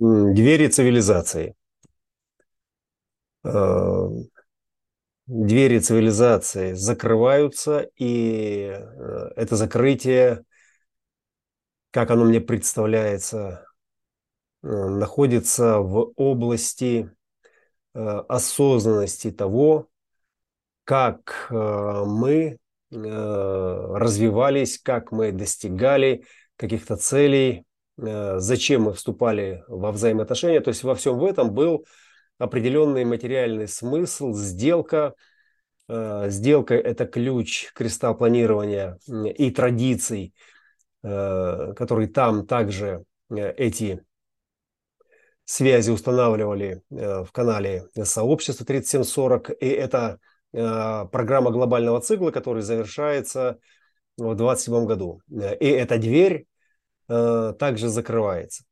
Двери цивилизации. Э, двери цивилизации закрываются, и э, это закрытие, как оно мне представляется, э, находится в области осознанности того, как мы развивались, как мы достигали каких-то целей, зачем мы вступали во взаимоотношения. То есть во всем в этом был определенный материальный смысл, сделка. Э, сделка – это ключ кристалл планирования и традиций, э, которые там также эти связи устанавливали в канале сообщества 3740. И это программа глобального цикла, который завершается в 2027 году. И эта дверь Э, также закрывается.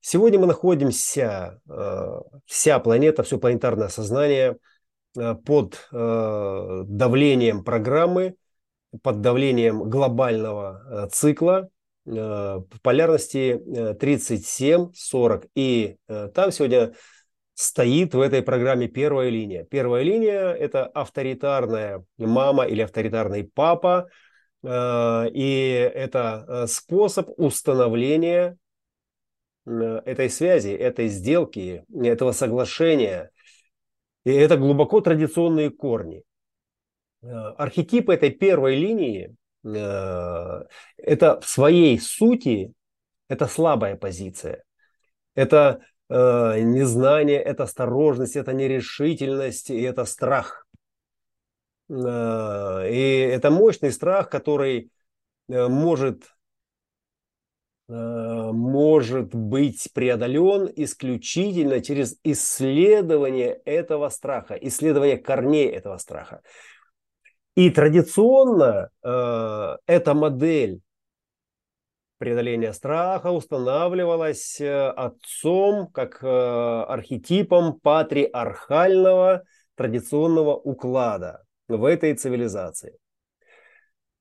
Сегодня мы находимся, э, вся планета, все планетарное сознание э, под давлением программы, под давлением глобального цикла в полярности 37-40. И там сегодня стоит в этой программе первая линия. Первая линия – это авторитарная мама или авторитарный папа – и это э, способ установления э, этой связи, этой сделки, этого соглашения. И это глубоко традиционные корни. Архетип этой первой линии – это в своей сути это слабая позиция. Это незнание, это осторожность, это нерешительность и это страх. Э, и это мощный страх, который э, может, э, может быть преодолен исключительно через исследование этого страха, исследование корней этого страха. И традиционно эта модель преодоления страха устанавливалась отцом как архетипом патриархального традиционного уклада в этой цивилизации.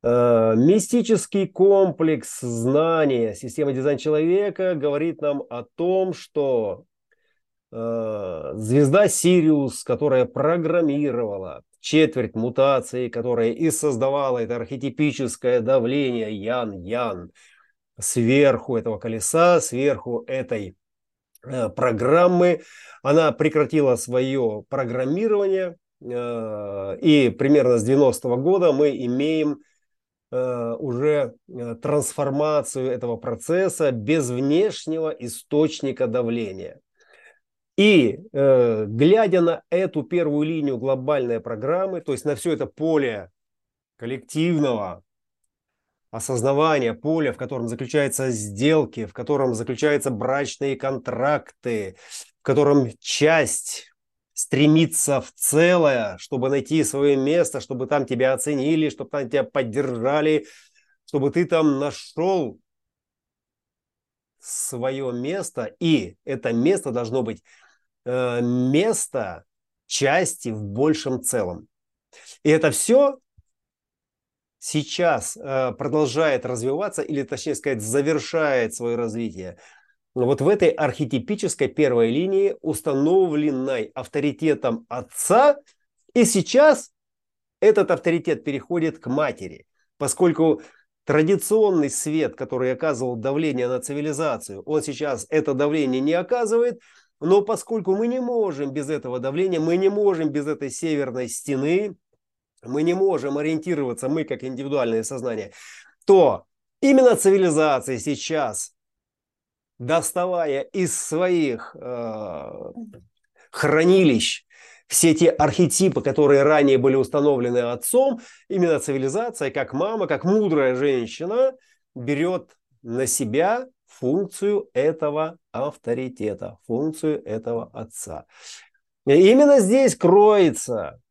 Э, мистический комплекс знания системы дизайн человека говорит нам о том, что э, звезда Сириус, которая программировала четверть мутации, которая и создавала это архетипическое давление Ян-Ян сверху этого колеса, сверху этой э, программы, она прекратила свое программирование – и примерно с 90-го года мы имеем э, уже э, трансформацию этого процесса без внешнего источника давления. И глядя на эту первую линию глобальной программы, то есть на все это поле коллективного осознавания, поле, в котором заключаются сделки, в котором заключаются брачные контракты, в котором часть стремиться в целое, чтобы найти свое место, чтобы там тебя оценили, чтобы там тебя поддержали, чтобы ты там нашел свое место, и это место должно быть э, место части в большем целом. И это все сейчас э, продолжает развиваться, или точнее сказать, завершает свое развитие вот в этой архетипической первой линии, установленной авторитетом отца, и сейчас этот авторитет переходит к матери, поскольку традиционный свет, который оказывал давление на цивилизацию, он сейчас это давление не оказывает, но поскольку мы не можем без этого давления, мы не можем без этой северной стены, мы не можем ориентироваться, мы как индивидуальное сознание, то именно цивилизация сейчас доставая из своих э, хранилищ все те архетипы, которые ранее были установлены отцом, именно цивилизация, как мама, как мудрая женщина, берет на себя функцию этого авторитета, функцию этого отца. И именно здесь кроется,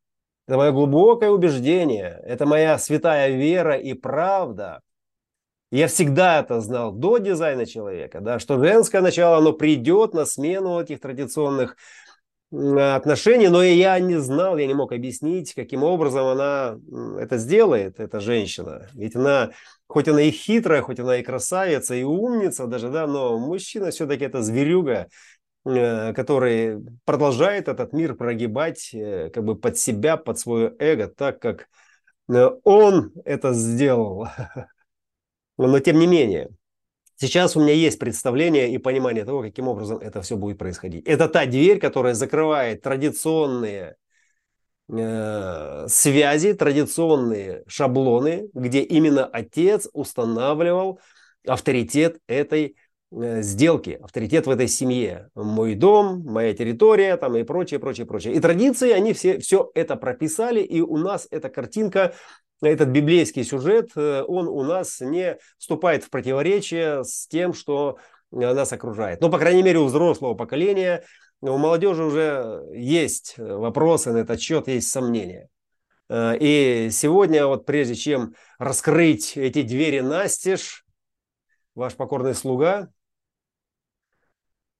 это мое глубокое убеждение, это моя святая вера и правда, я всегда это знал до дизайна человека, да, что женское начало, оно придет на смену этих традиционных отношений, но и я не знал, я не мог объяснить, каким образом она это сделает, эта женщина. Ведь она хоть она и хитрая, хоть она и красавица, и умница даже, да, но мужчина все-таки это зверюга, э, который продолжает этот мир прогибать э, как бы под себя, под свое эго, так как э, он это сделал. Но тем не менее, сейчас у меня есть представление и понимание того, каким образом это все будет происходить. Это та дверь, которая закрывает традиционные Э, связи, традиционные шаблоны, где именно отец устанавливал авторитет этой э, сделки, авторитет в этой семье. Мой дом, моя территория там и прочее, прочее, прочее. И традиции, они все, все это прописали, и у нас эта картинка, этот библейский сюжет, э, он у нас не вступает в противоречие с тем, что нас окружает. Но, по крайней мере, у взрослого поколения у молодежи уже есть э, вопросы на этот счет, есть сомнения. Э, и сегодня, вот прежде чем раскрыть эти двери настежь, ваш покорный слуга,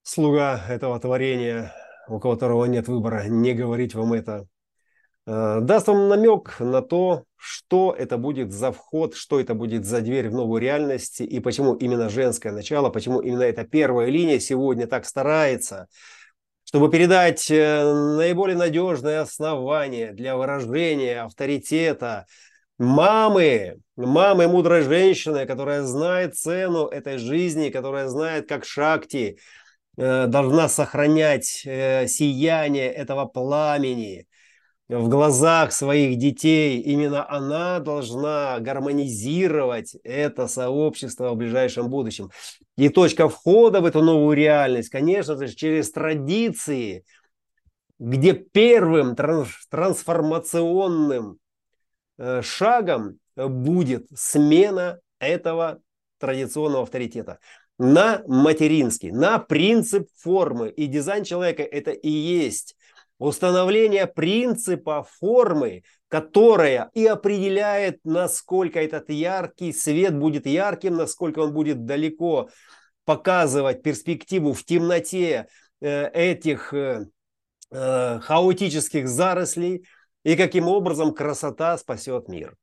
слуга этого творения, у которого нет выбора, не говорить вам это, э, даст вам намек на то, что это будет за вход, что это будет за дверь в новую реальность и почему именно женское начало, почему именно эта первая линия сегодня так старается – чтобы передать э, наиболее надежное основание для выражения авторитета мамы, мамы мудрой женщины, которая знает цену этой жизни, которая знает, как Шакти э, должна сохранять э, сияние этого пламени, в глазах своих детей. Именно она должна гармонизировать это сообщество в ближайшем будущем. И точка входа в эту новую реальность, конечно же, через традиции, где первым трансформационным э, шагом будет смена этого традиционного авторитета на материнский, на принцип формы. И дизайн человека это и есть установление принципа формы, которая и определяет, насколько этот яркий свет будет ярким, насколько он будет далеко показывать перспективу в темноте э, этих э, э, хаотических зарослей и каким образом красота спасет мир.